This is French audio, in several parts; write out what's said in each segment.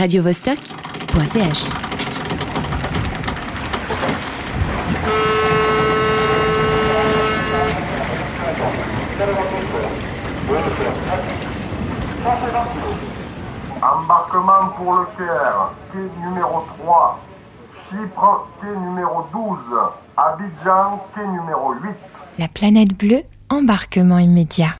radiovostok.ch. Embarquement pour le Caire, quai numéro 3. Chypre, quai numéro 12. Abidjan, quai numéro 8. La planète bleue, embarquement immédiat.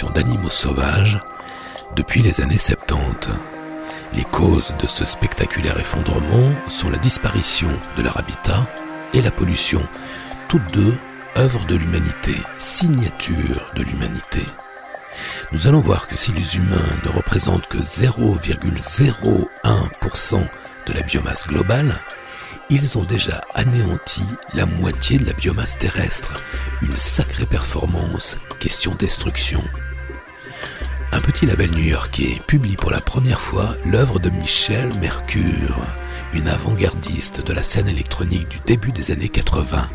d'animaux sauvages depuis les années 70. Les causes de ce spectaculaire effondrement sont la disparition de leur habitat et la pollution, toutes deux œuvres de l'humanité, signature de l'humanité. Nous allons voir que si les humains ne représentent que 0,01% de la biomasse globale, ils ont déjà anéanti la moitié de la biomasse terrestre. Une sacrée performance, question destruction. Petit label new-yorkais publie pour la première fois l'œuvre de Michel Mercure, une avant-gardiste de la scène électronique du début des années 80.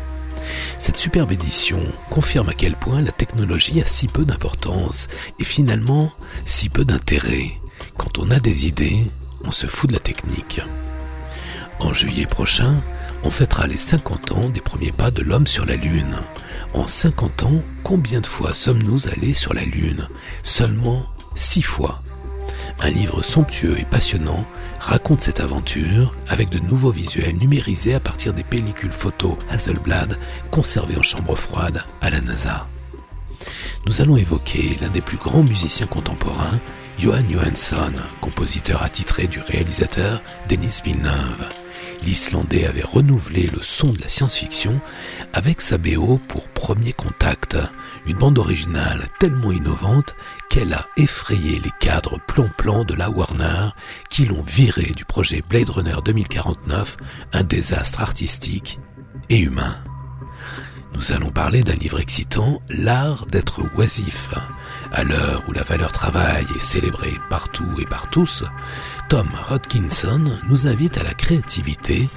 Cette superbe édition confirme à quel point la technologie a si peu d'importance et finalement si peu d'intérêt. Quand on a des idées, on se fout de la technique. En juillet prochain, on fêtera les 50 ans des premiers pas de l'homme sur la Lune. En 50 ans, combien de fois sommes-nous allés sur la Lune? Seulement 6 fois. Un livre somptueux et passionnant raconte cette aventure avec de nouveaux visuels numérisés à partir des pellicules photos Hasselblad conservées en chambre froide à la NASA. Nous allons évoquer l'un des plus grands musiciens contemporains, Johan Johansson, compositeur attitré du réalisateur Denis Villeneuve l'Islandais avait renouvelé le son de la science-fiction avec sa BO pour Premier Contact, une bande originale tellement innovante qu'elle a effrayé les cadres plan-plan de la Warner qui l'ont viré du projet Blade Runner 2049, un désastre artistique et humain. Nous allons parler d'un livre excitant, L'art d'être oisif. À l'heure où la valeur travail est célébrée partout et par tous, Tom Hodkinson nous invite à la créativité,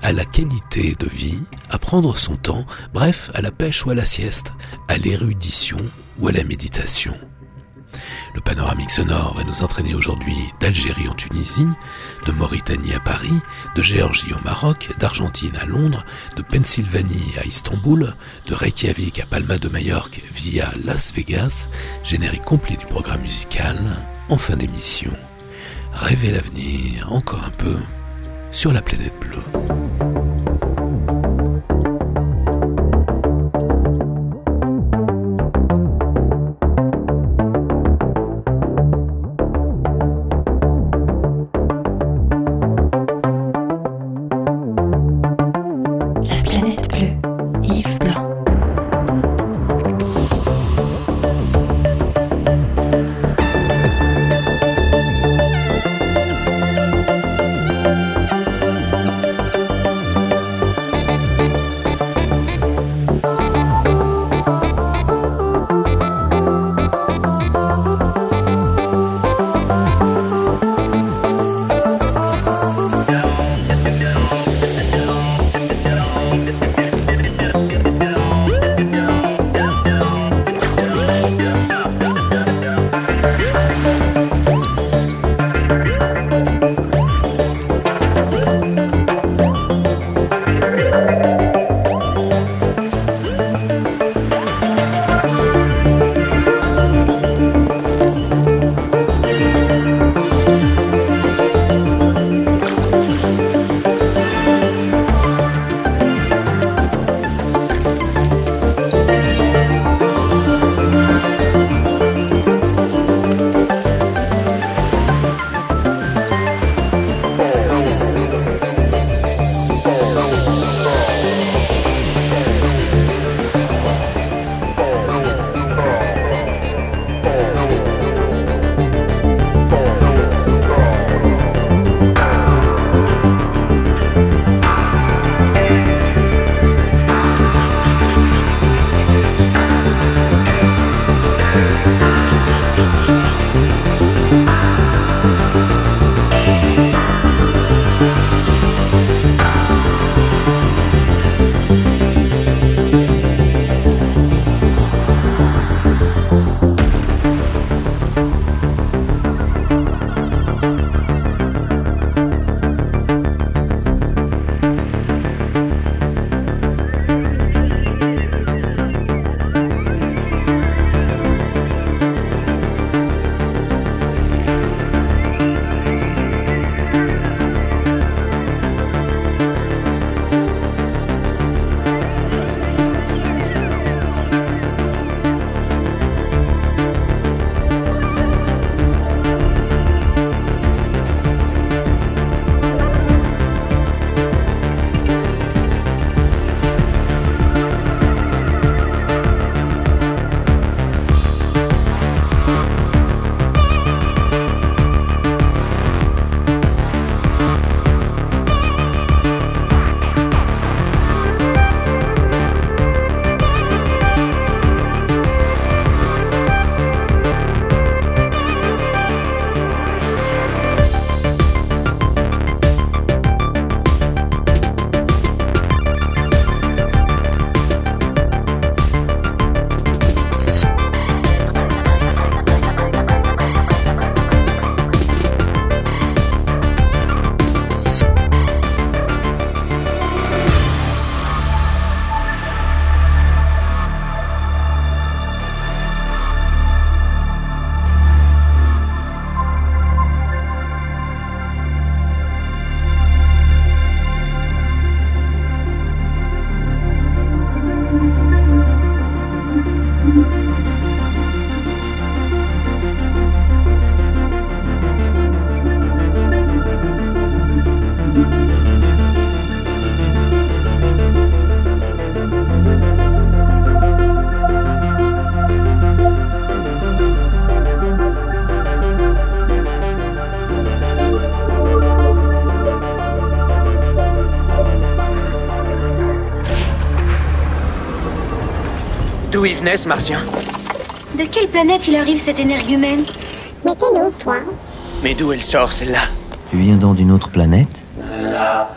à la qualité de vie, à prendre son temps, bref, à la pêche ou à la sieste, à l'érudition ou à la méditation. Le panoramique sonore va nous entraîner aujourd'hui d'Algérie en Tunisie, de Mauritanie à Paris, de Géorgie au Maroc, d'Argentine à Londres, de Pennsylvanie à Istanbul, de Reykjavik à Palma de Majorque via Las Vegas, générique complet du programme musical, en fin d'émission rêver l'avenir encore un peu sur la planète bleue. Martien. De quelle planète il arrive cette énergumène Mais t'es d'où, toi Mais d'où elle sort celle-là Tu viens donc d'une autre planète? Rendons à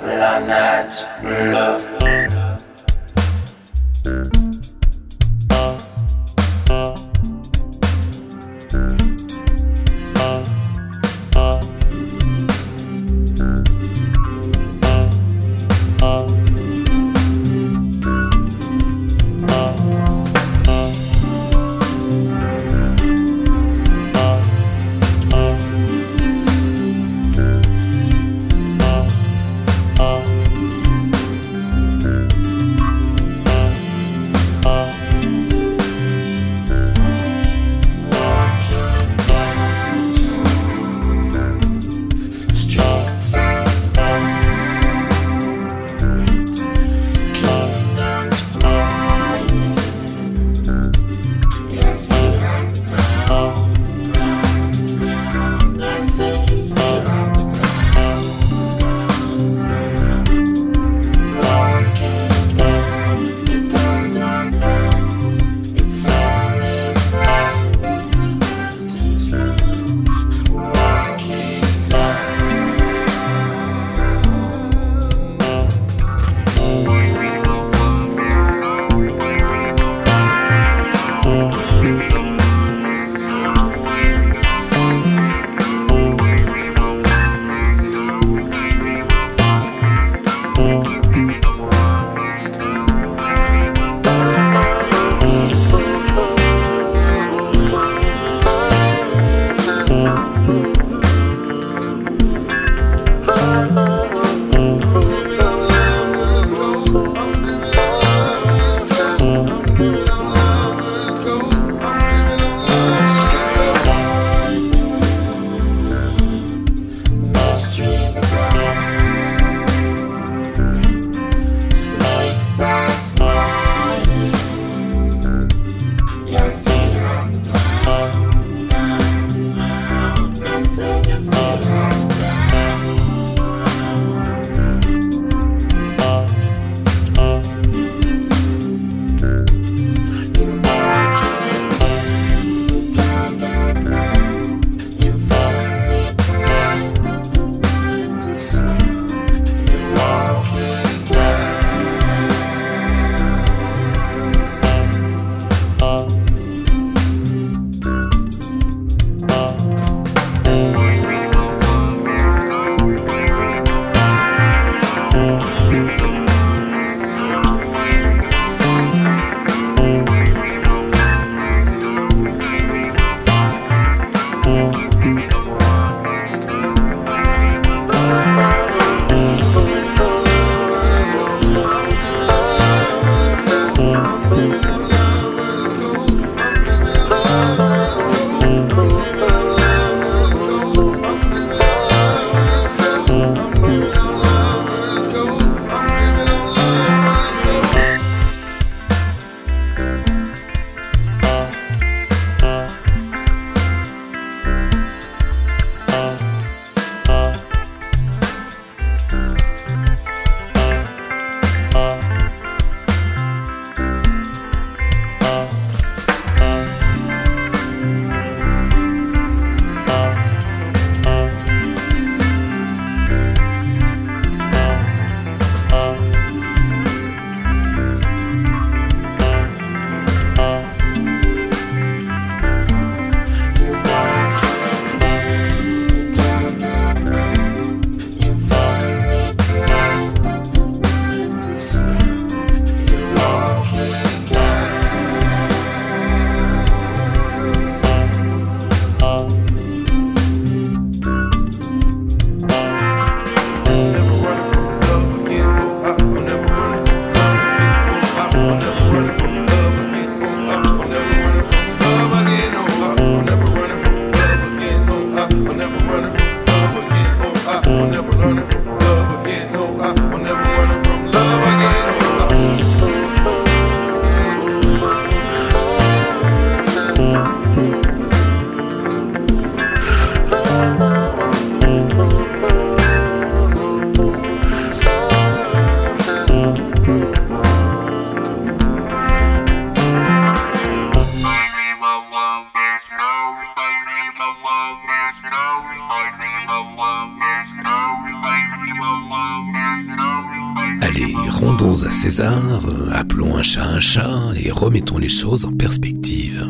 chat un chat et remettons les choses en perspective.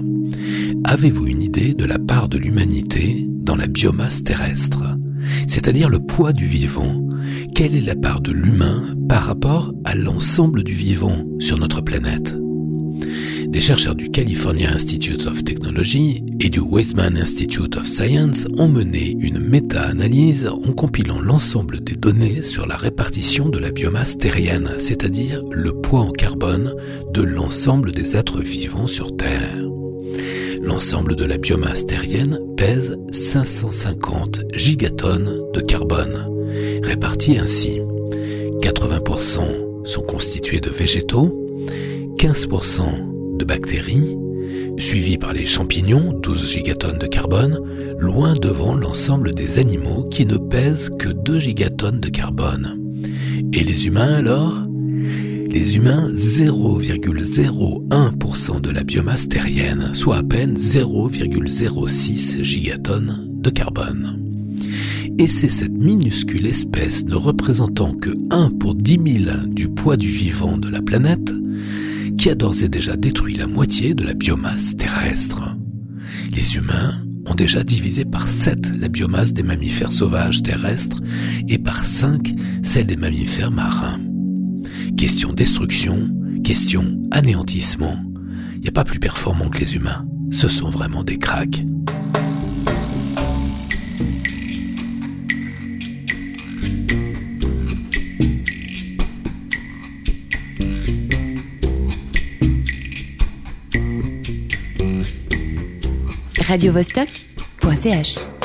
Avez-vous une idée de la part de l'humanité dans la biomasse terrestre, c'est-à-dire le poids du vivant? Quelle est la part de l'humain par rapport à l'ensemble du vivant sur notre planète? Des chercheurs du California Institute of Technology et du Weizmann Institute of Science ont mené une méta-analyse en compilant l'ensemble des données sur la répartition de la biomasse terrienne, c'est-à-dire le poids en carbone de l'ensemble des êtres vivants sur Terre. L'ensemble de la biomasse terrienne pèse 550 gigatonnes de carbone, répartis ainsi. 80% sont constitués de végétaux, 15% de bactéries, suivi par les champignons, 12 gigatonnes de carbone, loin devant l'ensemble des animaux qui ne pèsent que 2 gigatonnes de carbone. Et les humains alors? Les humains 0,01% de la biomasse terrienne, soit à peine 0,06 gigatonnes de carbone. Et c'est cette minuscule espèce ne représentant que 1 pour 10 000 du poids du vivant de la planète qui a d'ores et déjà détruit la moitié de la biomasse terrestre. Les humains ont déjà divisé par 7 la biomasse des mammifères sauvages terrestres et par 5 celle des mammifères marins. Question destruction, question anéantissement. Il n'y a pas plus performant que les humains. Ce sont vraiment des cracks. radiovostok.ch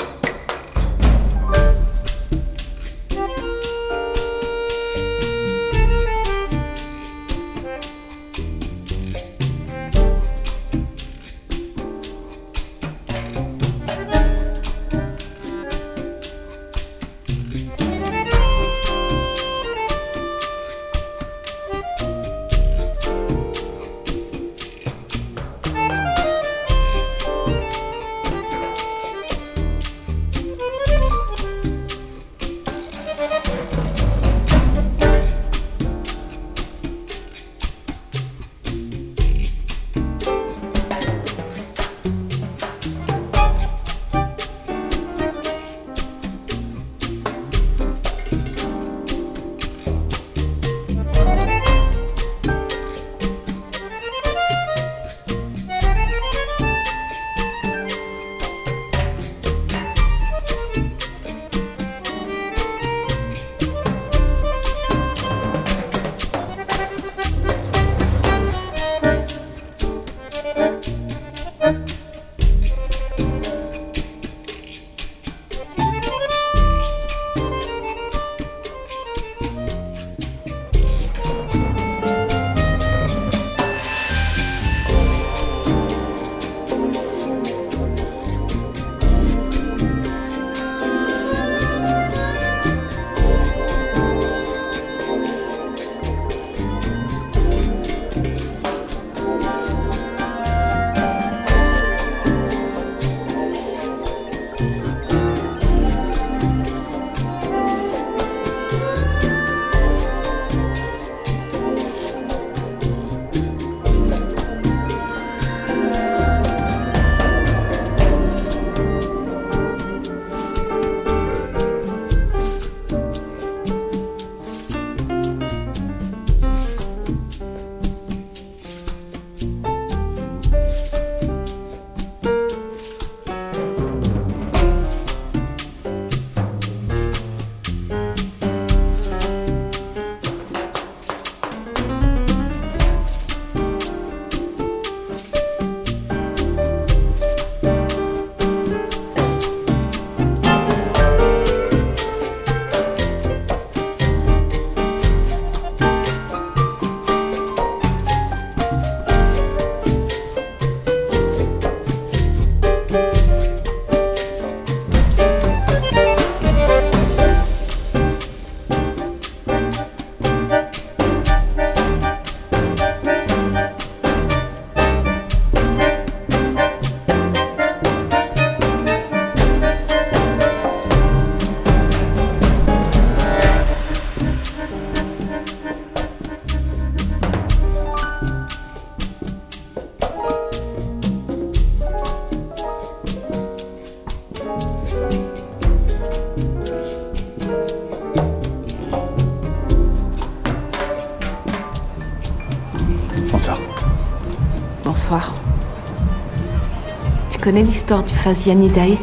connais l'histoire du Phasianidae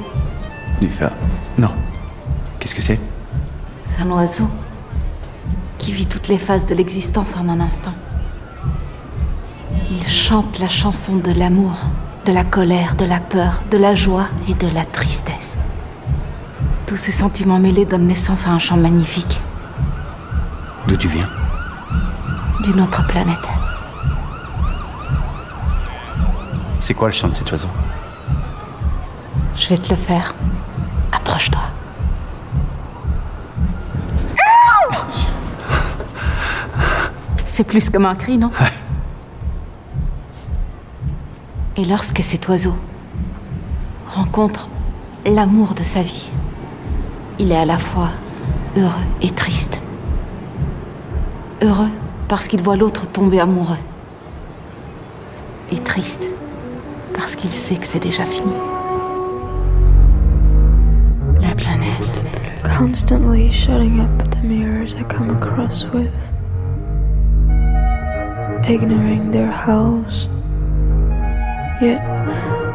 Du fa... Non. Qu'est-ce que c'est? C'est un oiseau qui vit toutes les phases de l'existence en un instant. Il chante la chanson de l'amour, de la colère, de la peur, de la joie et de la tristesse. Tous ces sentiments mêlés donnent naissance à un chant magnifique D'où tu viens? D'une autre planète. C'est quoi le chant de cet oiseau? Je vais te le faire. Approche-toi. C'est plus comme un cri, non? Et lorsque cet oiseau rencontre l'amour de sa vie, il est à la fois heureux et triste. Heureux parce qu'il voit l'autre tomber amoureux. Et triste parce qu'il sait que c'est déjà fini. Constantly shutting up the mirrors I come across with. Ignoring their howls. Yet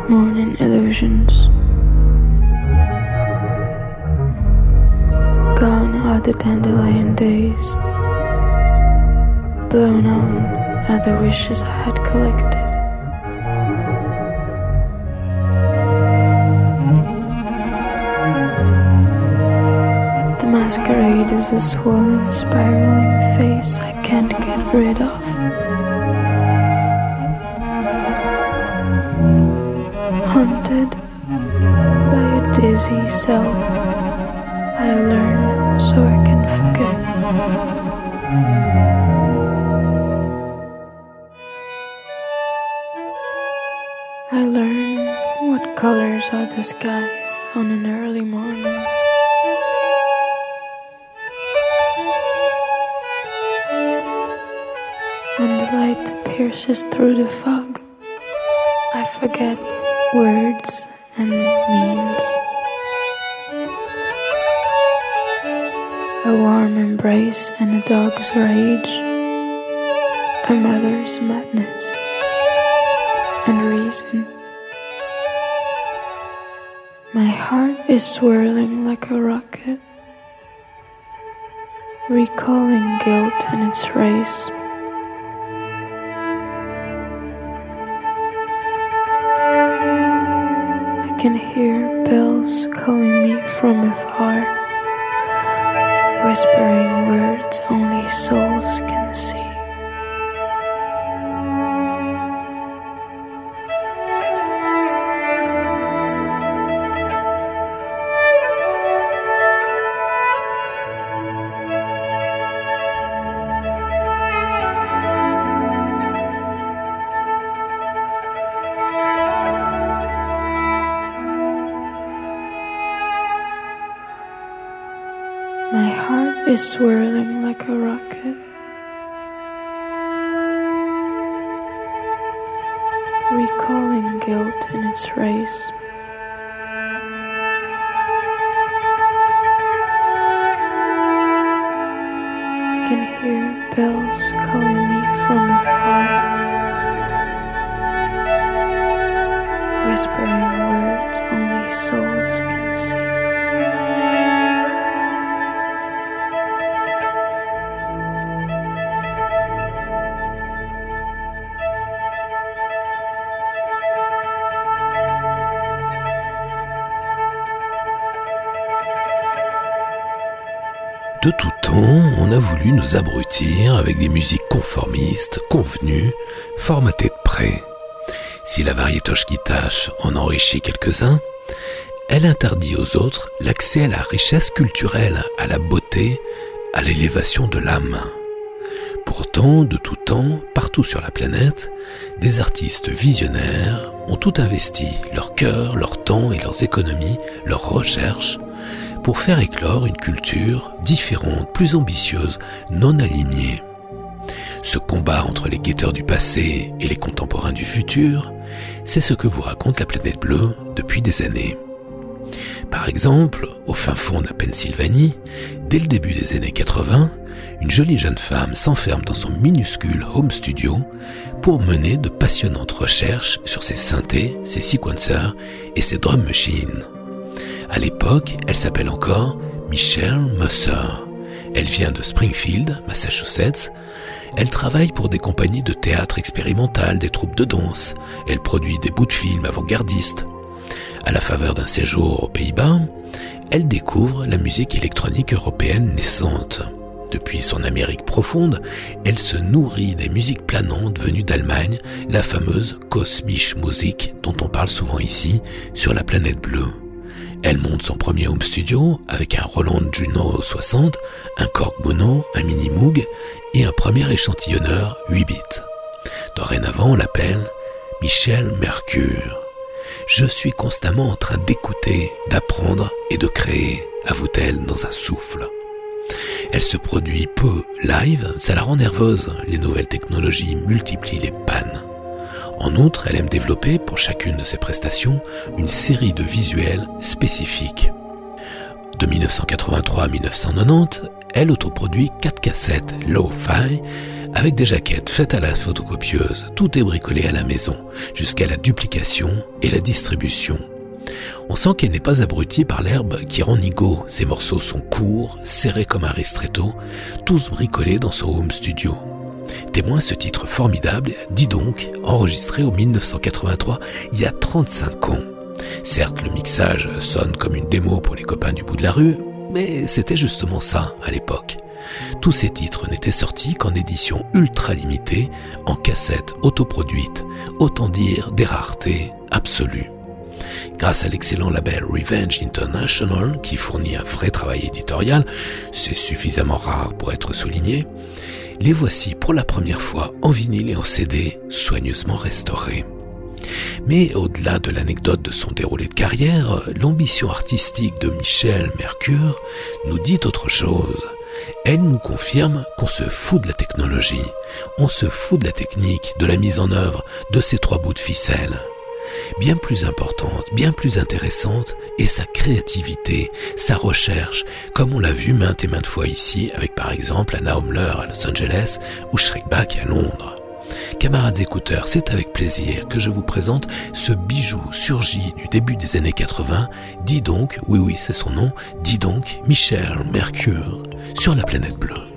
mourning illusions. Gone are the dandelion days. Blown on are the wishes I had collected. Masquerade is a swollen, spiraling face I can't get rid of. Haunted by a dizzy self, I learn so I can forget. I learn what colors are the skies pierces through the fog, I forget words and means. A warm embrace and a dog's rage, a mother's madness and reason. My heart is swirling like a rocket, recalling guilt and its race. Can hear bells calling me from afar, whispering words only souls can see. Is swirling like a rocket. Recalling guilt in its race. I can hear bells calling me from afar. Whispering words only souls nous abrutir avec des musiques conformistes, convenues, formatées de près. Si la variétoche qui en enrichit quelques-uns, elle interdit aux autres l'accès à la richesse culturelle, à la beauté, à l'élévation de l'âme. Pourtant, de tout temps, partout sur la planète, des artistes visionnaires ont tout investi, leur cœur, leur temps et leurs économies, leurs recherches, pour faire éclore une culture différente, plus ambitieuse, non alignée. Ce combat entre les guetteurs du passé et les contemporains du futur, c'est ce que vous raconte la planète bleue depuis des années. Par exemple, au fin fond de la Pennsylvanie, dès le début des années 80, une jolie jeune femme s'enferme dans son minuscule home studio pour mener de passionnantes recherches sur ses synthés, ses sequencers et ses drum machines. À l'époque, elle s'appelle encore Michelle Musser. Elle vient de Springfield, Massachusetts. Elle travaille pour des compagnies de théâtre expérimental, des troupes de danse. Elle produit des bouts de films avant-gardistes. À la faveur d'un séjour aux Pays-Bas, elle découvre la musique électronique européenne naissante. Depuis son Amérique profonde, elle se nourrit des musiques planantes venues d'Allemagne, la fameuse Kosmische Musik dont on parle souvent ici, sur la planète bleue. Elle monte son premier home studio avec un Roland Juno 60, un Korg Mono, un Mini Moog et un premier échantillonneur 8 bits. Dorénavant, on l'appelle Michel Mercure. Je suis constamment en train d'écouter, d'apprendre et de créer, avoue-t-elle dans un souffle. Elle se produit peu live, ça la rend nerveuse. Les nouvelles technologies multiplient les pannes. En outre, elle aime développer pour chacune de ses prestations une série de visuels spécifiques. De 1983 à 1990, elle autoproduit quatre cassettes low-fi avec des jaquettes faites à la photocopieuse, tout est bricolé à la maison, jusqu'à la duplication et la distribution. On sent qu'elle n'est pas abrutie par l'herbe qui rend Nigo. Ses morceaux sont courts, serrés comme un ristretto, tous bricolés dans son home studio. Témoin ce titre formidable, dis donc, enregistré en 1983, il y a 35 ans. Certes, le mixage sonne comme une démo pour les copains du bout de la rue, mais c'était justement ça à l'époque. Tous ces titres n'étaient sortis qu'en édition ultra limitée, en cassette autoproduite, autant dire des raretés absolues. Grâce à l'excellent label Revenge International, qui fournit un vrai travail éditorial, c'est suffisamment rare pour être souligné, les voici pour la première fois en vinyle et en CD, soigneusement restaurés. Mais au-delà de l'anecdote de son déroulé de carrière, l'ambition artistique de Michel Mercure nous dit autre chose. Elle nous confirme qu'on se fout de la technologie, on se fout de la technique, de la mise en œuvre, de ces trois bouts de ficelle bien plus importante, bien plus intéressante est sa créativité, sa recherche, comme on l'a vu maintes et maintes fois ici avec par exemple Anna Homler à Los Angeles ou Schreckbach à Londres. Camarades écouteurs, c'est avec plaisir que je vous présente ce bijou surgi du début des années 80, dis donc, oui oui c'est son nom, dis donc Michel Mercure, sur la planète bleue.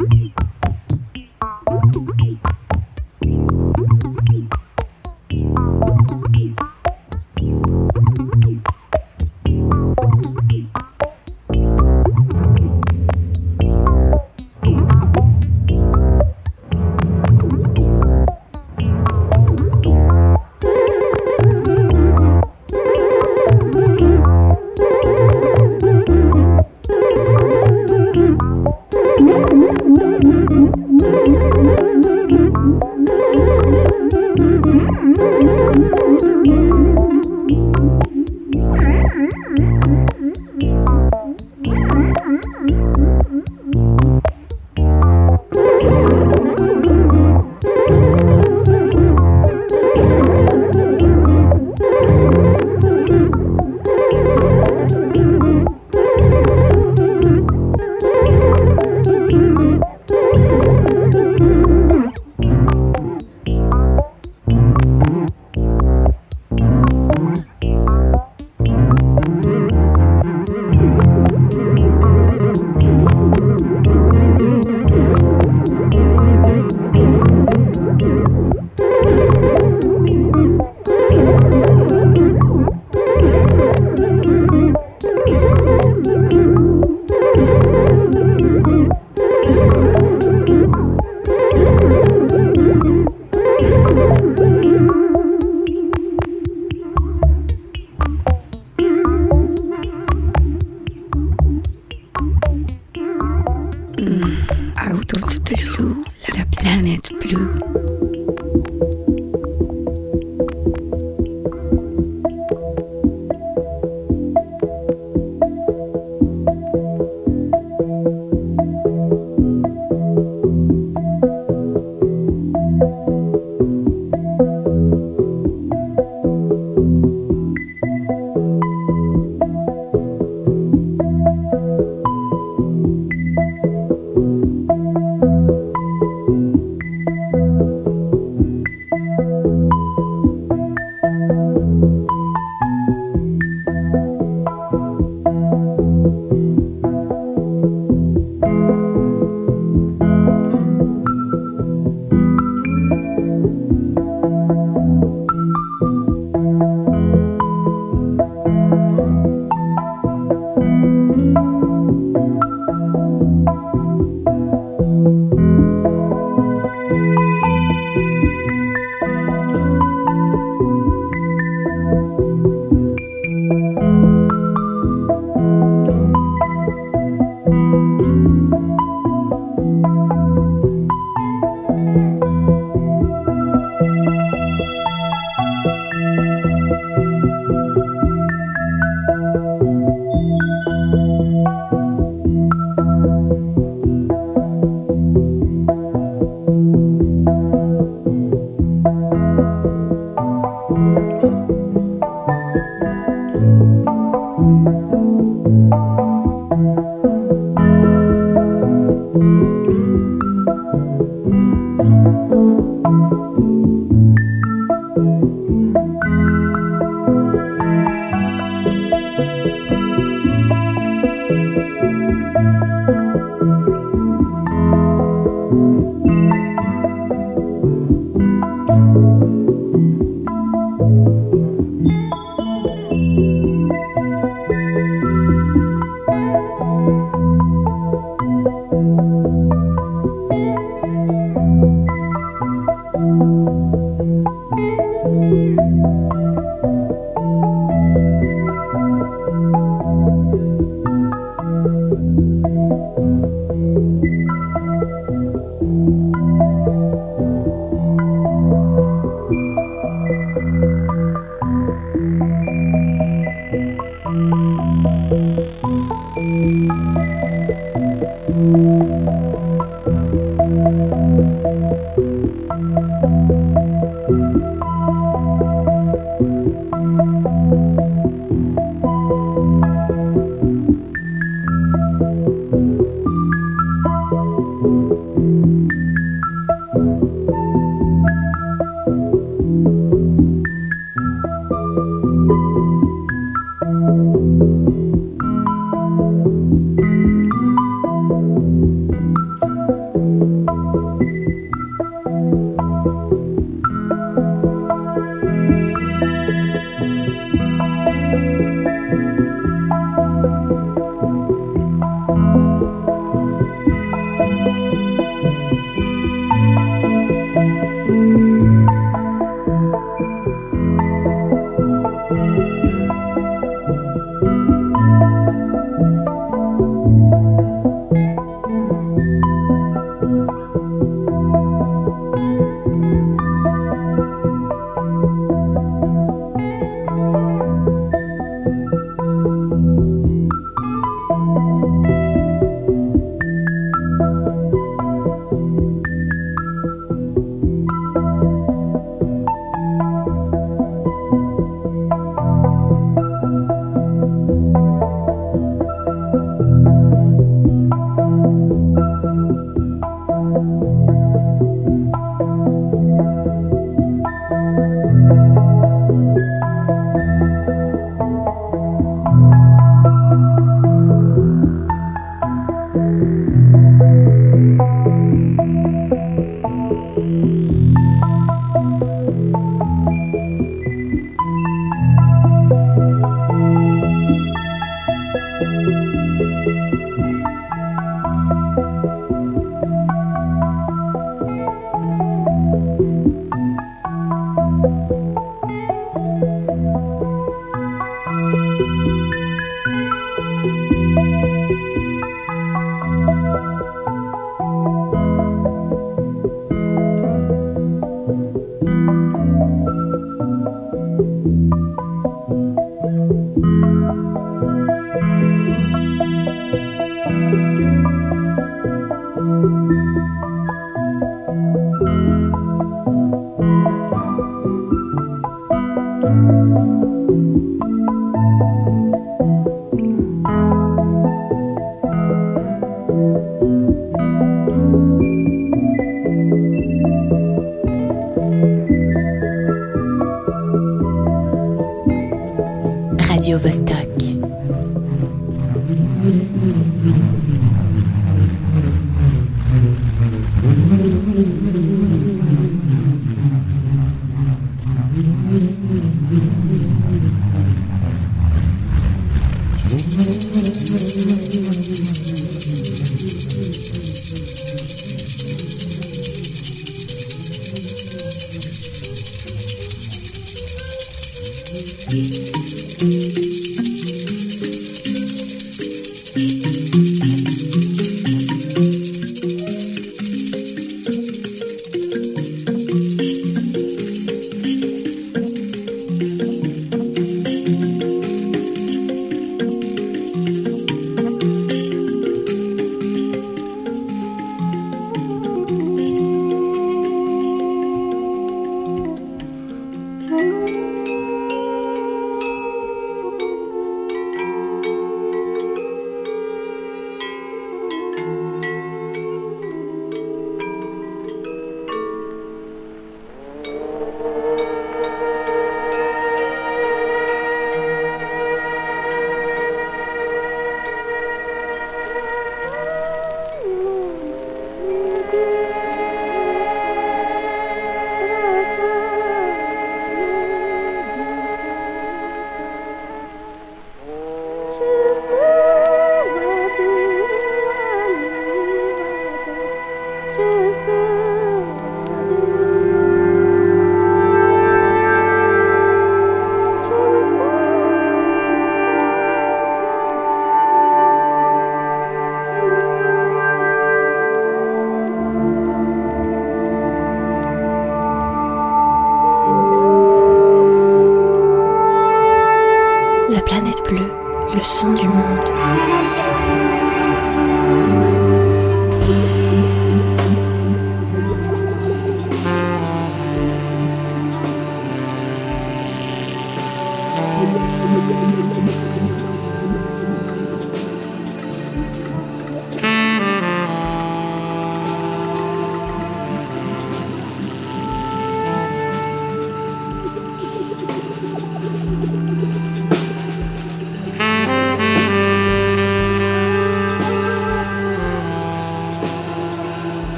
Mm-hmm.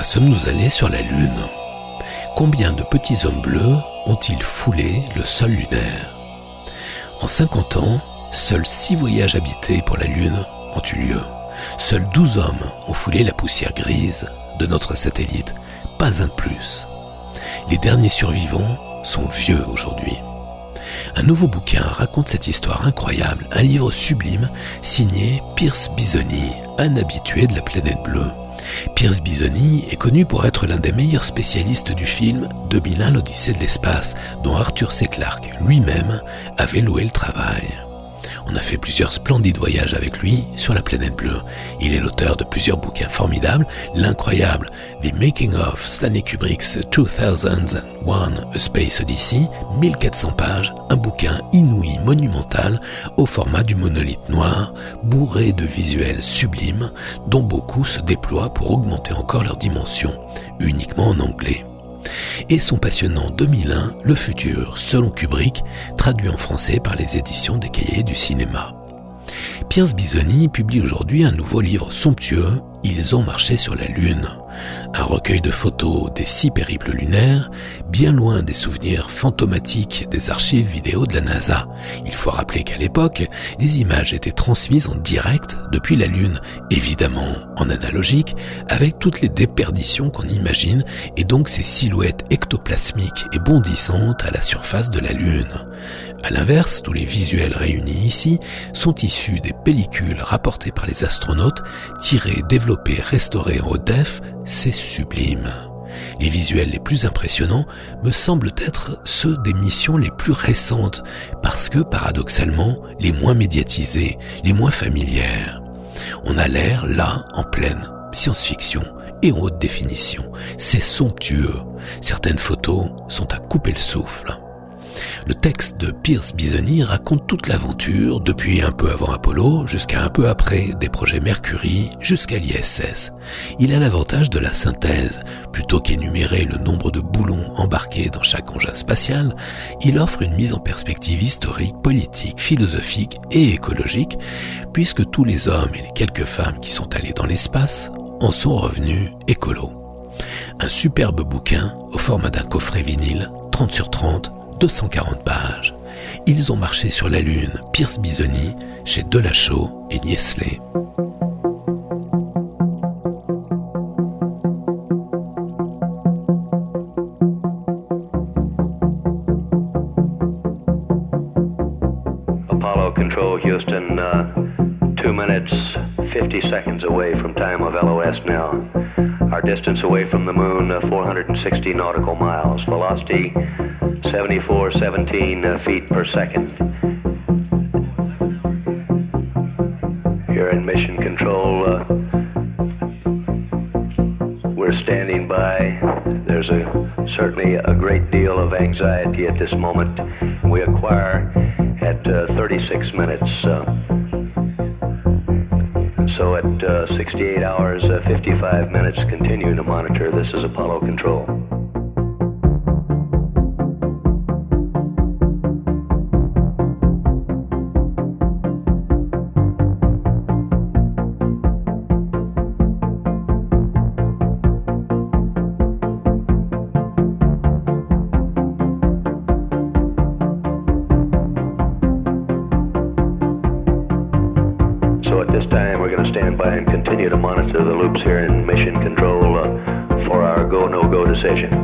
Sommes-nous allés sur la Lune? Combien de petits hommes bleus ont-ils foulé le sol lunaire? En 50 ans, seuls 6 voyages habités pour la Lune ont eu lieu. Seuls 12 hommes ont foulé la poussière grise de notre satellite, pas un de plus. Les derniers survivants sont vieux aujourd'hui. Un nouveau bouquin raconte cette histoire incroyable, un livre sublime signé Pierce Bisoni, un habitué de la planète bleue. Pierce Bisoni est connu pour être l'un des meilleurs spécialistes du film 2001 l'Odyssée de l'espace, dont Arthur C. Clarke lui-même avait loué le travail. On a fait plusieurs splendides voyages avec lui sur la planète bleue. Il est l'auteur de plusieurs bouquins formidables, l'incroyable The Making of Stanley Kubrick's 2001 A Space Odyssey, 1400 pages, un bouquin inouï, monumental, au format du monolithe noir, bourré de visuels sublimes, dont beaucoup se déploient pour augmenter encore leur dimension, uniquement en anglais et son passionnant 2001, Le futur, selon Kubrick, traduit en français par les éditions des cahiers du cinéma. Pierce Bisoni publie aujourd'hui un nouveau livre somptueux, Ils ont marché sur la Lune, un recueil de photos des six périples lunaires, bien loin des souvenirs fantomatiques des archives vidéo de la NASA. Il faut rappeler qu'à l'époque, les images étaient transmises en direct depuis la Lune, évidemment en analogique, avec toutes les déperditions qu'on imagine, et donc ces silhouettes ectoplasmiques et bondissantes à la surface de la Lune. À l'inverse, tous les visuels réunis ici sont issus des pellicules rapportées par les astronautes, tirées, développées, restaurées haute def, c'est sublime. Les visuels les plus impressionnants me semblent être ceux des missions les plus récentes, parce que paradoxalement, les moins médiatisées, les moins familières. On a l'air là, en pleine science-fiction et en haute définition. C'est somptueux. Certaines photos sont à couper le souffle. Le texte de Pierce Bisoni raconte toute l'aventure, depuis un peu avant Apollo jusqu'à un peu après des projets Mercury jusqu'à l'ISS. Il a l'avantage de la synthèse. Plutôt qu'énumérer le nombre de boulons embarqués dans chaque engin spatial, il offre une mise en perspective historique, politique, philosophique et écologique, puisque tous les hommes et les quelques femmes qui sont allés dans l'espace en sont revenus écolos. Un superbe bouquin au format d'un coffret vinyle, 30 sur 30, 240 pages. Ils ont marché sur la Lune, Pierce Bisoni, chez Delachaux et Niesley. Apollo Control Houston, uh, 2 minutes 50 seconds away from time of LOS now. Our distance away from the moon, uh, 460 nautical miles. Velocity 7417 uh, feet per second. You're in mission control. Uh, we're standing by. There's a certainly a great deal of anxiety at this moment. We acquire at uh, 36 minutes. Uh, so at uh, 68 hours, uh, 55 minutes, continue to monitor. This is Apollo Control. Decision.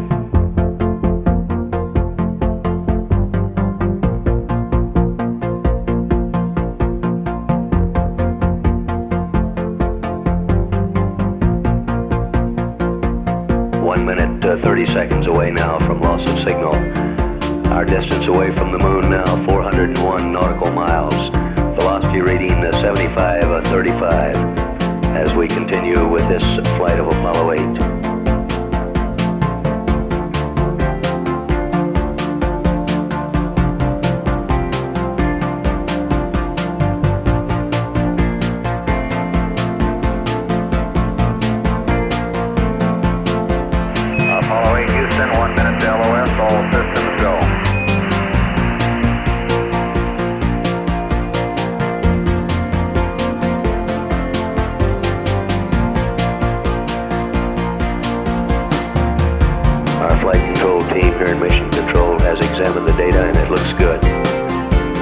Mission Control has examined the data and it looks good.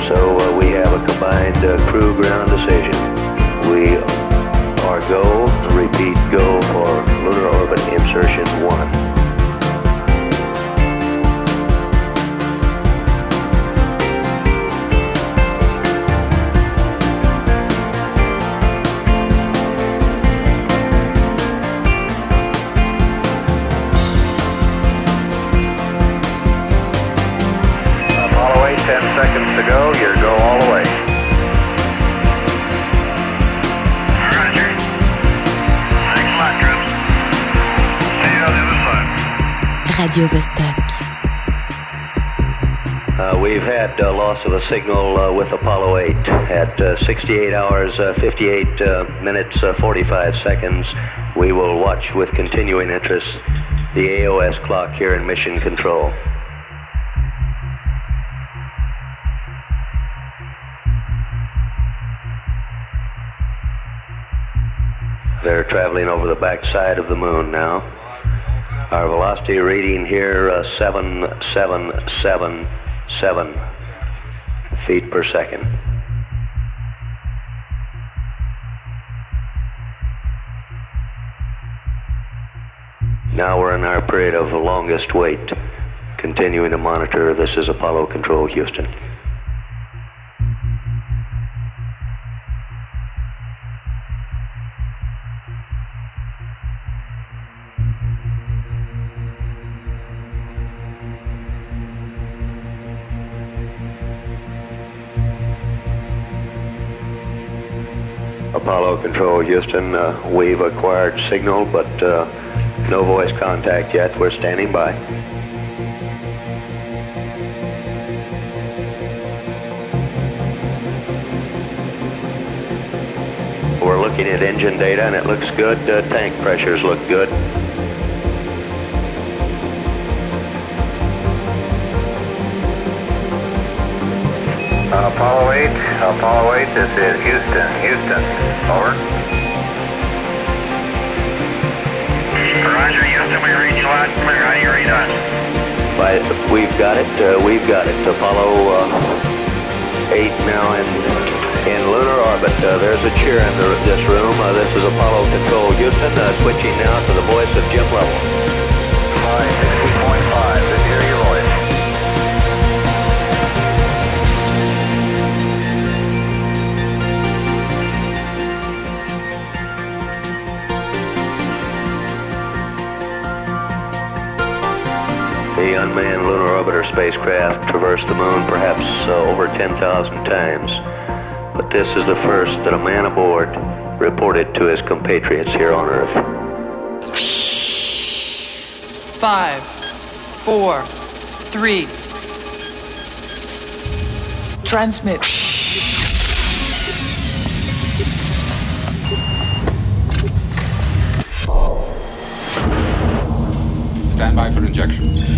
So uh, we have a combined uh, crew ground decision. We are go, repeat go for lunar orbit insertion 1. Radio. Uh, we've had uh, loss of a signal uh, with Apollo 8 at uh, 68 hours, uh, 58 uh, minutes, 45 seconds. We will watch with continuing interest the AOS clock here in Mission Control. They're traveling over the backside of the moon now. Our velocity reading here, uh, 7777 feet per second. Now we're in our period of longest wait, continuing to monitor. This is Apollo Control, Houston. Control, Houston. Uh, we've acquired signal, but uh, no voice contact yet. We're standing by. We're looking at engine data, and it looks good. Uh, tank pressures look good. Apollo 8, Apollo 8, this is Houston, Houston, over. Roger, Houston, we read you loud and clear. How do you read us? By, we've got it, uh, we've got it. Apollo uh, 8 now in, in lunar orbit. Uh, there's a cheer in the, this room. Uh, this is Apollo Control, Houston, uh, switching now to the voice of Jim Lovell. Spacecraft traversed the moon perhaps uh, over 10,000 times. But this is the first that a man aboard reported to his compatriots here on Earth. Five, four, three. Transmit. Stand by for injection.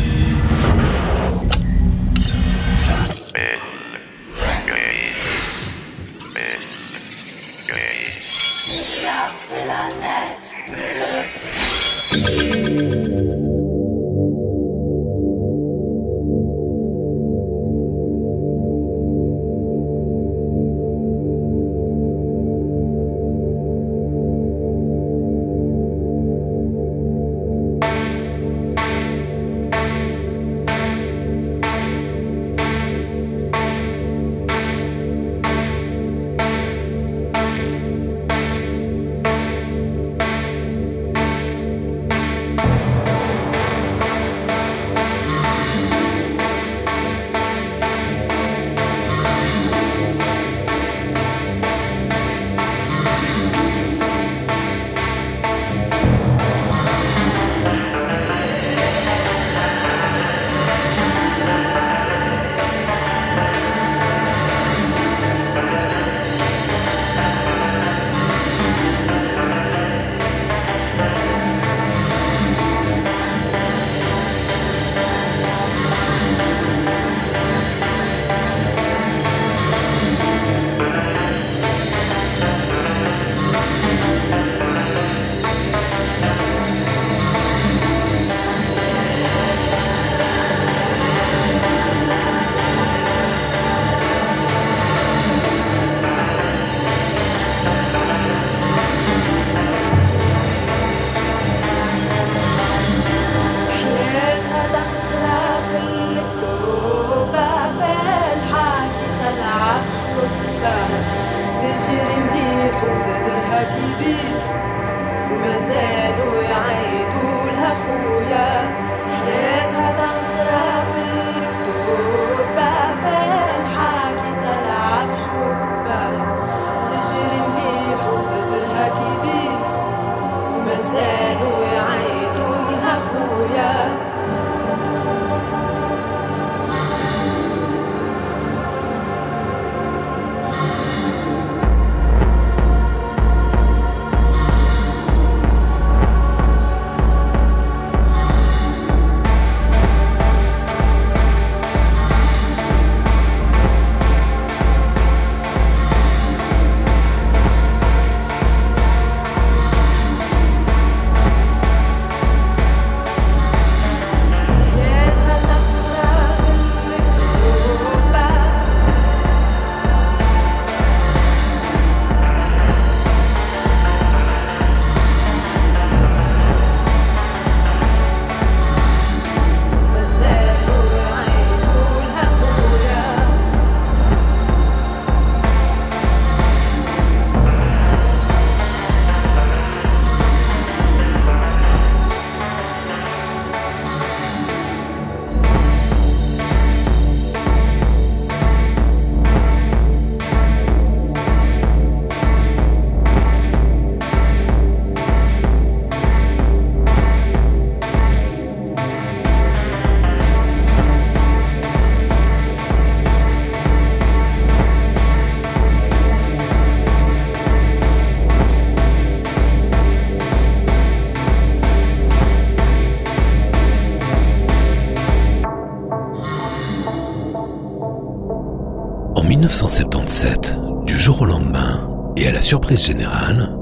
1977, du jour au lendemain, et à la surprise générale,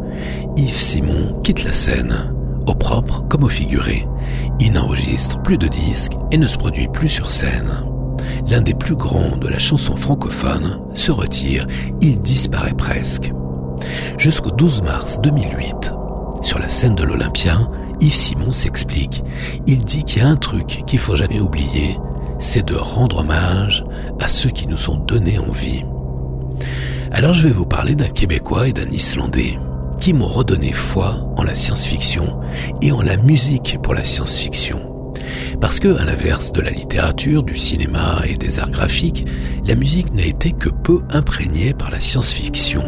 Yves Simon quitte la scène, au propre comme au figuré. Il n'enregistre plus de disques et ne se produit plus sur scène. L'un des plus grands de la chanson francophone se retire, il disparaît presque. Jusqu'au 12 mars 2008, sur la scène de l'Olympia, Yves Simon s'explique. Il dit qu'il y a un truc qu'il faut jamais oublier, c'est de rendre hommage à ceux qui nous ont donné envie. Alors je vais vous parler d'un Québécois et d'un Islandais qui m'ont redonné foi en la science-fiction et en la musique pour la science-fiction. Parce que, à l'inverse de la littérature, du cinéma et des arts graphiques, la musique n'a été que peu imprégnée par la science-fiction.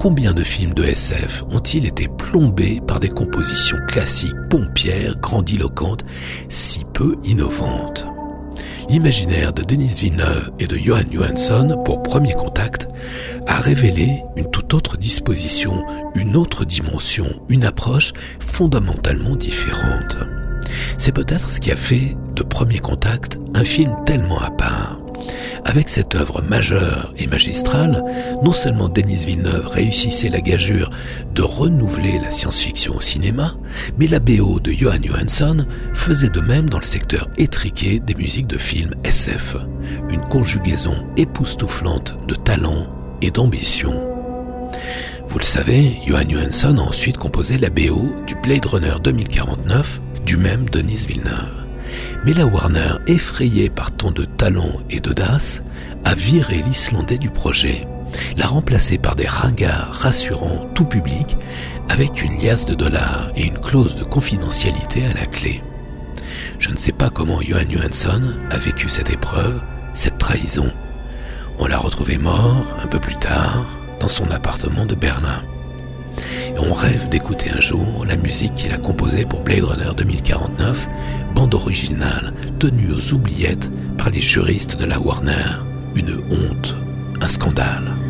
Combien de films de SF ont-ils été plombés par des compositions classiques, pompières, grandiloquentes, si peu innovantes? L'imaginaire de Denis Villeneuve et de Johan Johansson pour Premier Contact a révélé une toute autre disposition, une autre dimension, une approche fondamentalement différente. C'est peut-être ce qui a fait de Premier Contact un film tellement à part. Avec cette œuvre majeure et magistrale, non seulement Denis Villeneuve réussissait la gageure de renouveler la science-fiction au cinéma, mais la BO de Johan Johansson faisait de même dans le secteur étriqué des musiques de films SF. Une conjugaison époustouflante de talent et d'ambition. Vous le savez, Johan Johansson a ensuite composé la BO du Blade Runner 2049 du même Denis Villeneuve. Mais la Warner, effrayée par tant de talent et d'audace, a viré l'Islandais du projet, l'a remplacé par des ringards rassurants tout public, avec une liasse de dollars et une clause de confidentialité à la clé. Je ne sais pas comment Johan Johansson a vécu cette épreuve, cette trahison. On l'a retrouvé mort un peu plus tard dans son appartement de Berlin. Et on rêve d'écouter un jour la musique qu'il a composée pour Blade Runner 2049, bande originale tenue aux oubliettes par les juristes de la Warner. Une honte, un scandale.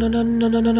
La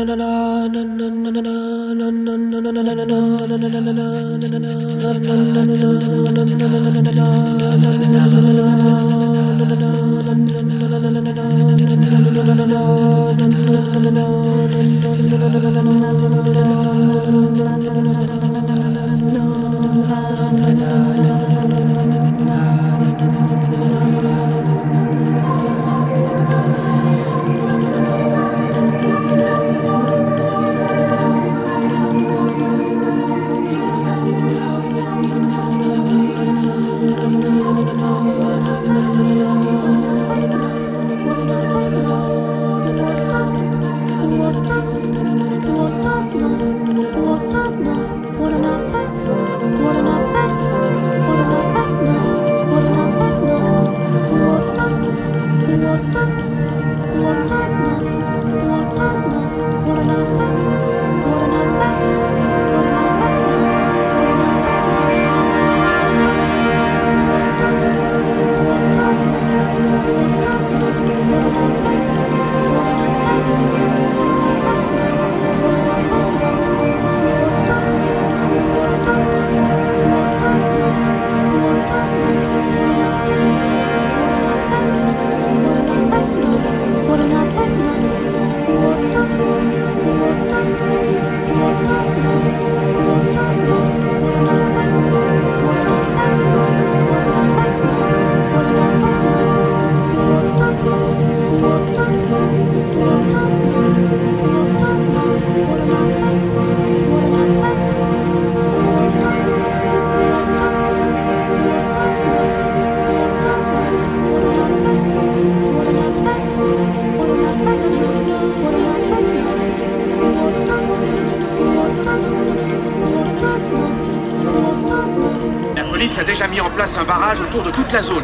autour de toute la zone.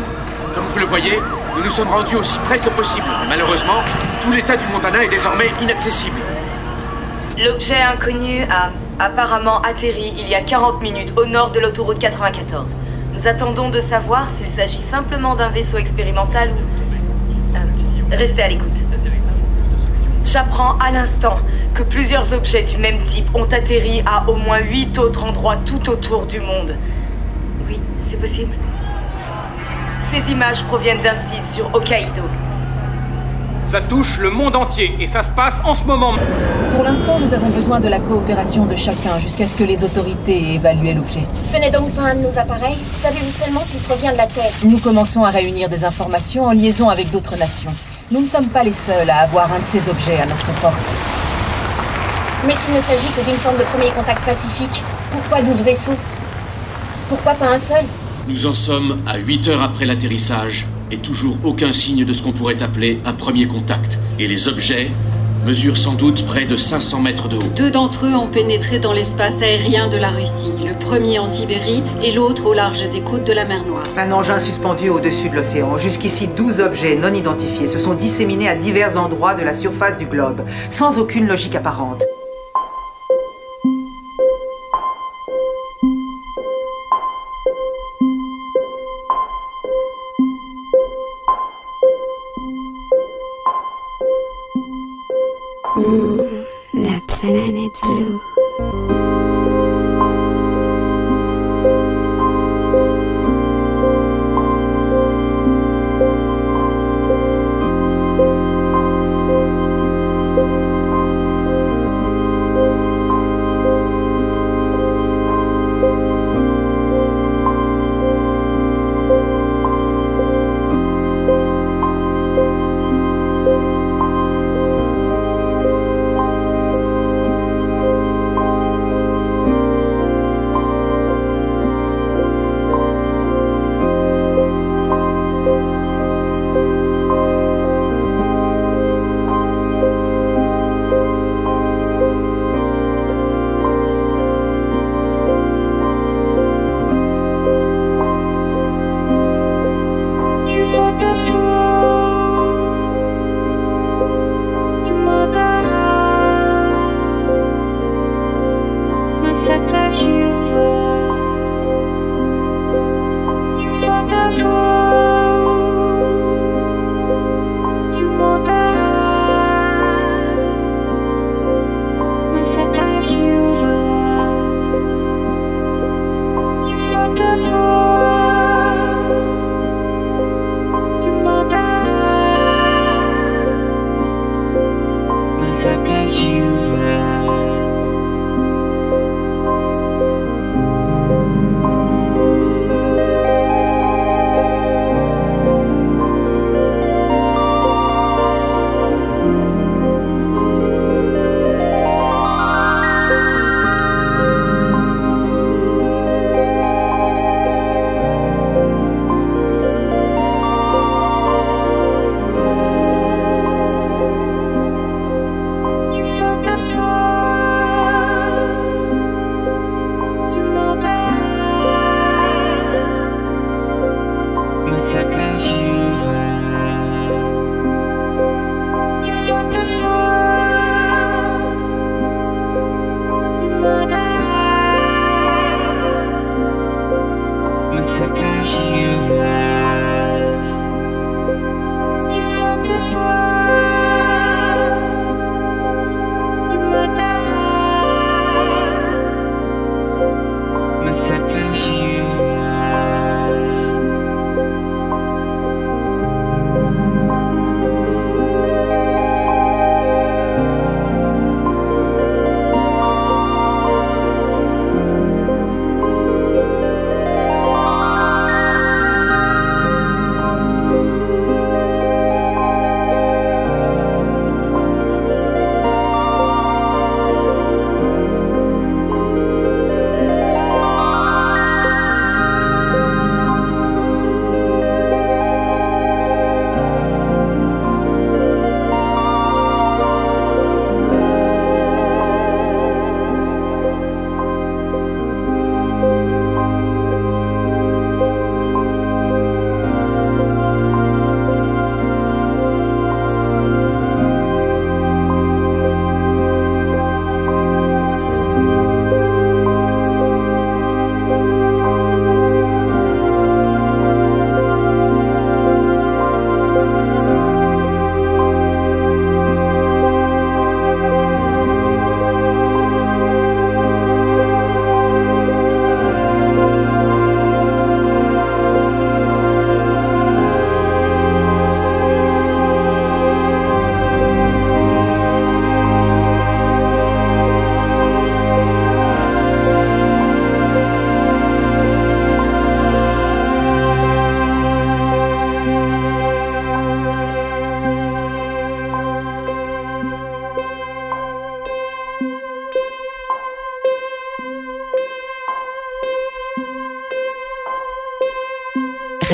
Comme vous le voyez, nous nous sommes rendus aussi près que possible. Malheureusement, tout l'état du Montana est désormais inaccessible. L'objet inconnu a apparemment atterri il y a 40 minutes au nord de l'autoroute 94. Nous attendons de savoir s'il s'agit simplement d'un vaisseau expérimental ou... Euh, restez à l'écoute. J'apprends à l'instant que plusieurs objets du même type ont atterri à au moins 8 autres endroits tout autour du monde. Oui, c'est possible. Ces images proviennent d'un site sur Hokkaido. Ça touche le monde entier et ça se passe en ce moment. Pour l'instant, nous avons besoin de la coopération de chacun jusqu'à ce que les autorités aient évalué l'objet. Ce n'est donc pas un de nos appareils Savez-vous seulement s'il provient de la Terre? Nous commençons à réunir des informations en liaison avec d'autres nations. Nous ne sommes pas les seuls à avoir un de ces objets à notre porte. Mais s'il ne s'agit que d'une forme de premier contact pacifique, pourquoi 12 vaisseaux? Pourquoi pas un seul? Nous en sommes à 8 heures après l'atterrissage et toujours aucun signe de ce qu'on pourrait appeler un premier contact. Et les objets mesurent sans doute près de 500 mètres de haut. Deux d'entre eux ont pénétré dans l'espace aérien de la Russie, le premier en Sibérie et l'autre au large des côtes de la mer Noire. Un engin suspendu au-dessus de l'océan. Jusqu'ici, 12 objets non identifiés se sont disséminés à divers endroits de la surface du globe, sans aucune logique apparente.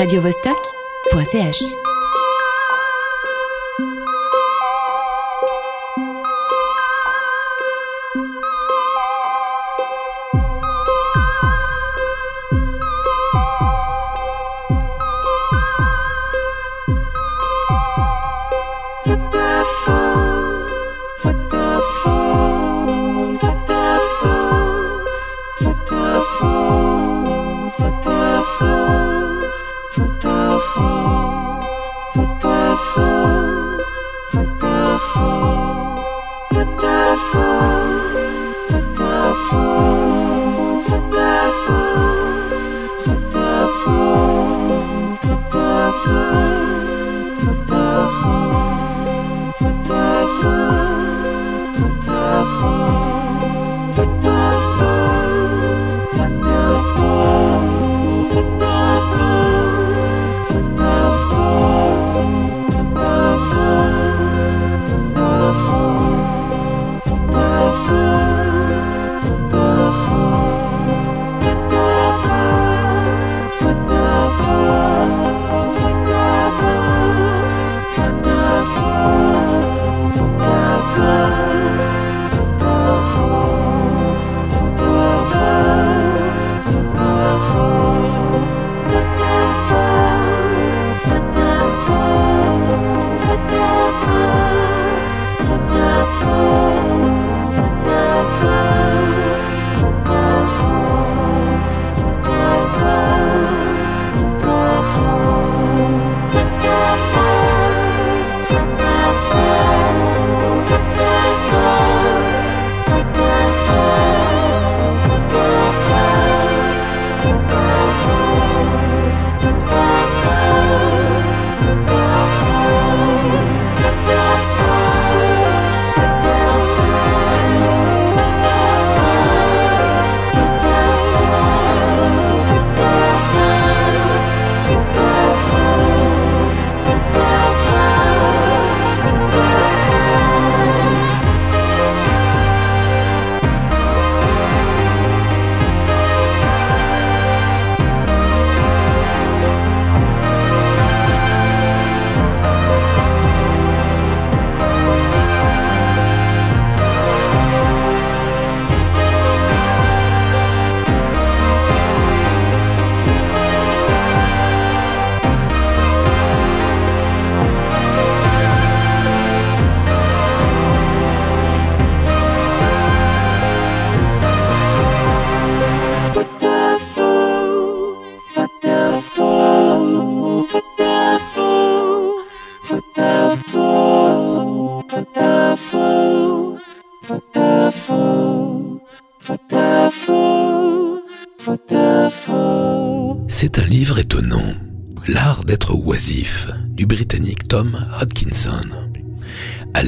radiovostok.ch Oh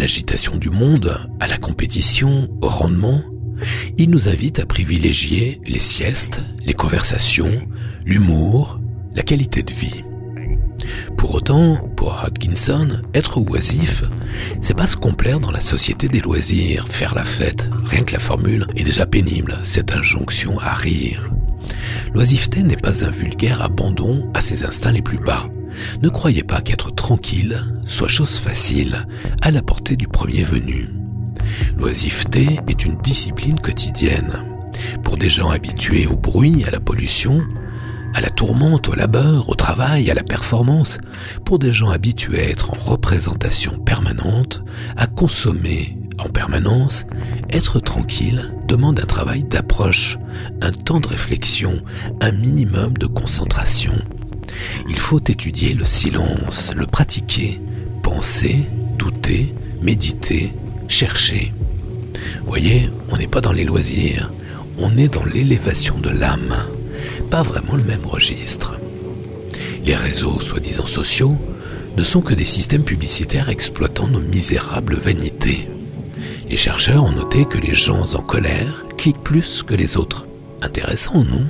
l'agitation du monde, à la compétition, au rendement, il nous invite à privilégier les siestes, les conversations, l'humour, la qualité de vie. Pour autant, pour Hodkinson, être oisif, c'est pas se complaire dans la société des loisirs, faire la fête. Rien que la formule est déjà pénible, cette injonction à rire. L'oisiveté n'est pas un vulgaire abandon à ses instincts les plus bas. Ne croyez pas qu'être tranquille soit chose facile, à la portée du premier venu. L'oisiveté est une discipline quotidienne. Pour des gens habitués au bruit, à la pollution, à la tourmente, au labeur, au travail, à la performance, pour des gens habitués à être en représentation permanente, à consommer en permanence, être tranquille demande un travail d'approche, un temps de réflexion, un minimum de concentration. Il faut étudier le silence, le pratiquer, penser, douter, méditer, chercher. Voyez, on n'est pas dans les loisirs, on est dans l'élévation de l'âme, pas vraiment le même registre. Les réseaux soi-disant sociaux ne sont que des systèmes publicitaires exploitant nos misérables vanités. Les chercheurs ont noté que les gens en colère cliquent plus que les autres. Intéressant, non?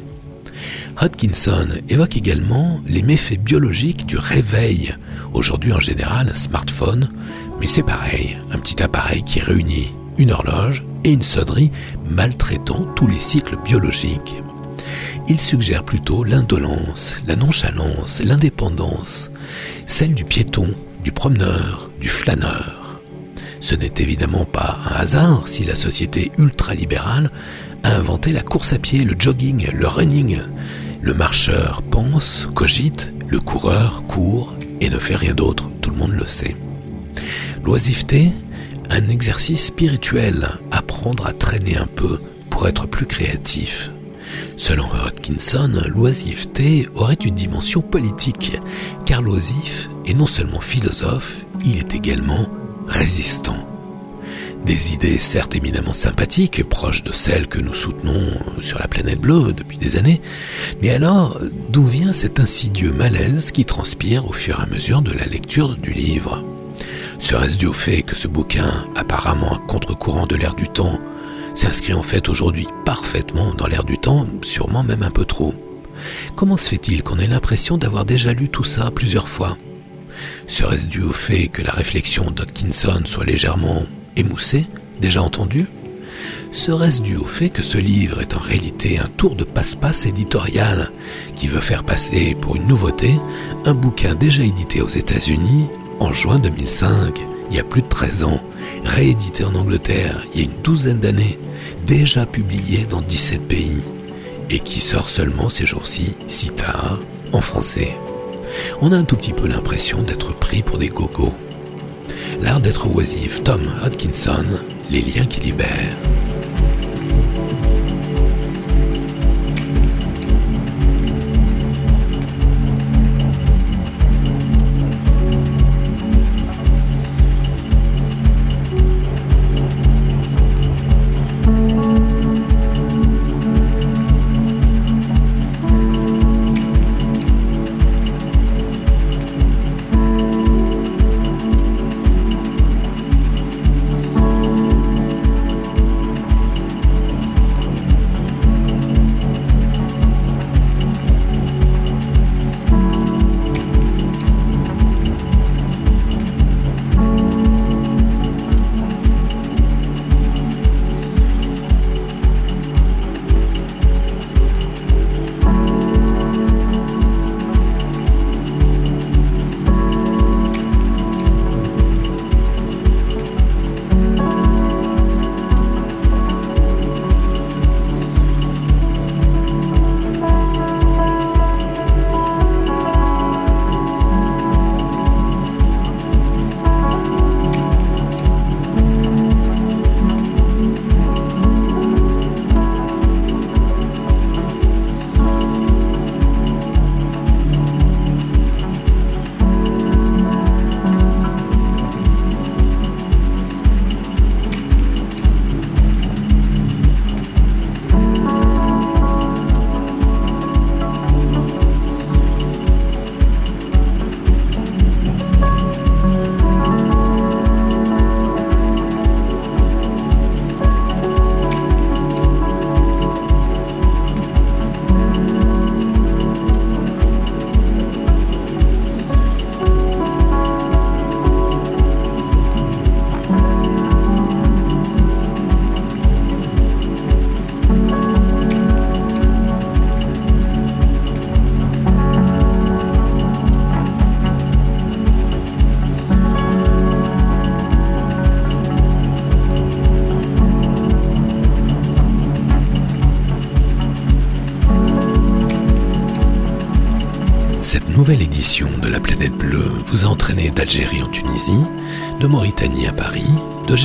Hodkinson évoque également les méfaits biologiques du réveil. Aujourd'hui en général un smartphone, mais c'est pareil, un petit appareil qui réunit une horloge et une sonnerie maltraitant tous les cycles biologiques. Il suggère plutôt l'indolence, la nonchalance, l'indépendance, celle du piéton, du promeneur, du flâneur. Ce n'est évidemment pas un hasard si la société ultralibérale a inventé la course à pied, le jogging, le running. Le marcheur pense, cogite, le coureur court et ne fait rien d'autre, tout le monde le sait. L'oisiveté, un exercice spirituel, apprendre à traîner un peu pour être plus créatif. Selon Hodkinson, l'oisiveté aurait une dimension politique, car l'oisif est non seulement philosophe, il est également résistant. Des idées certes éminemment sympathiques, proches de celles que nous soutenons sur la planète bleue depuis des années, mais alors d'où vient cet insidieux malaise qui transpire au fur et à mesure de la lecture du livre? Serait-ce dû au fait que ce bouquin, apparemment à contre-courant de l'ère du temps, s'inscrit en fait aujourd'hui parfaitement dans l'ère du temps, sûrement même un peu trop? Comment se fait-il qu'on ait l'impression d'avoir déjà lu tout ça plusieurs fois? Serait-ce dû au fait que la réflexion d'Hodkinson soit légèrement émoussée, déjà entendue Serait-ce dû au fait que ce livre est en réalité un tour de passe-passe éditorial qui veut faire passer pour une nouveauté un bouquin déjà édité aux États-Unis en juin 2005, il y a plus de 13 ans, réédité en Angleterre il y a une douzaine d'années, déjà publié dans 17 pays, et qui sort seulement ces jours-ci, si tard, en français on a un tout petit peu l'impression d'être pris pour des gogos. L'art d'être oisif, Tom Hodkinson, les liens qui libèrent.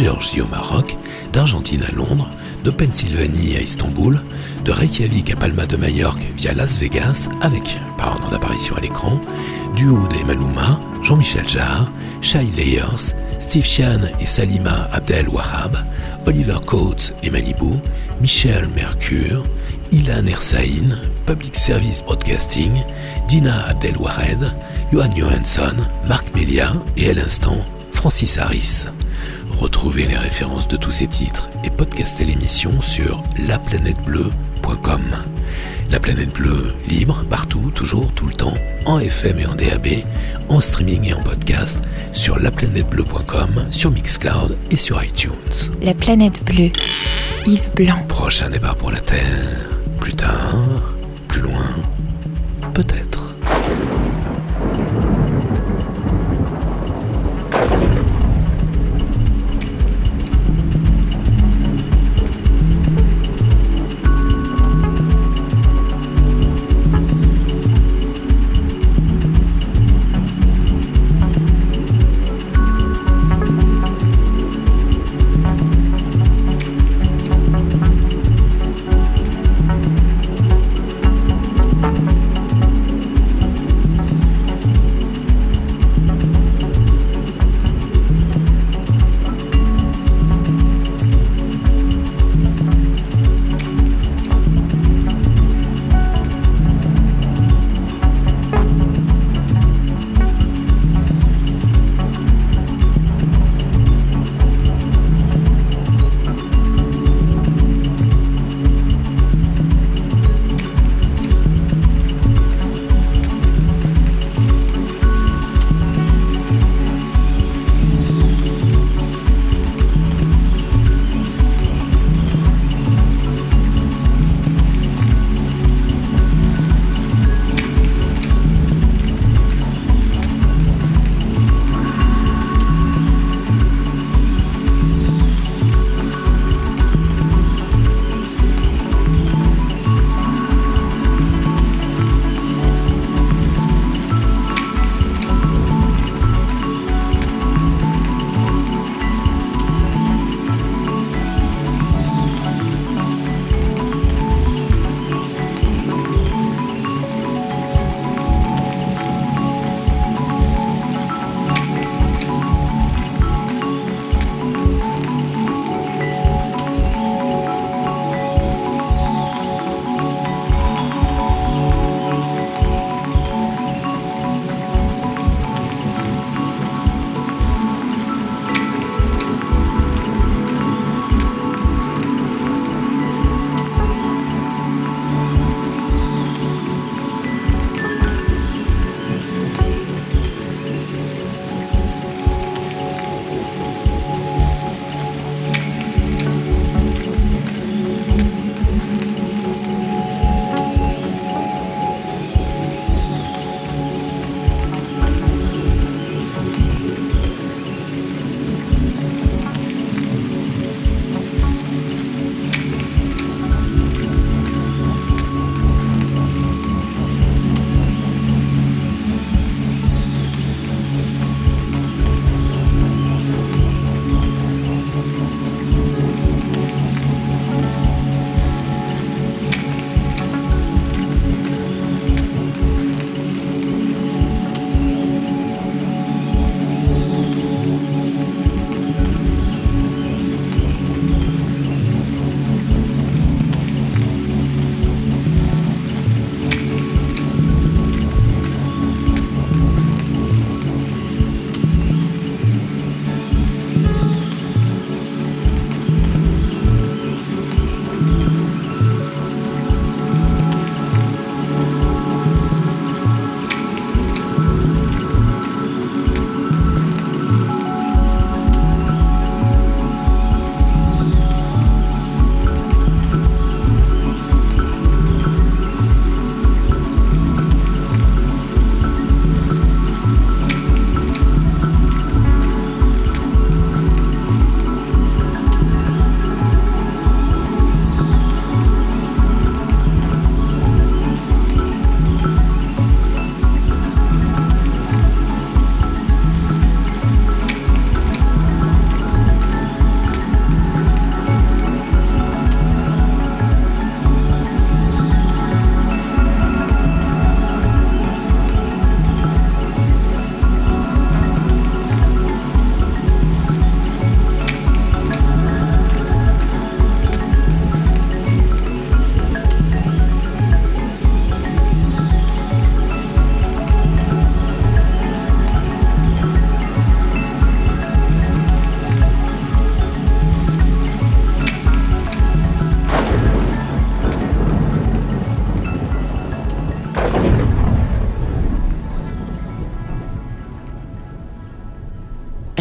Géorgie au Maroc, d'Argentine à Londres, de Pennsylvanie à Istanbul, de Reykjavik à Palma de Majorque via Las Vegas avec, par ordre d'apparition à l'écran, Duoud et Maluma, Jean-Michel Jarre, Shai Layers, Steve Chan et Salima Abdel Wahab, Oliver Coates et Malibu, Michel Mercure, Ilan Ersaïn, Public Service Broadcasting, Dina Abdelwahed, Johan Johansson, Marc Melia et à l'instant Francis Harris. Retrouvez les références de tous ces titres et podcastez l'émission sur laplanètebleu.com. La planète bleue, libre, partout, toujours, tout le temps, en FM et en DAB, en streaming et en podcast, sur laplanètebleu.com, sur Mixcloud et sur iTunes. La planète bleue, Yves Blanc. Prochain départ pour la Terre, plus tard, plus loin, peut-être.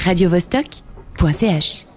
radiovostok.ch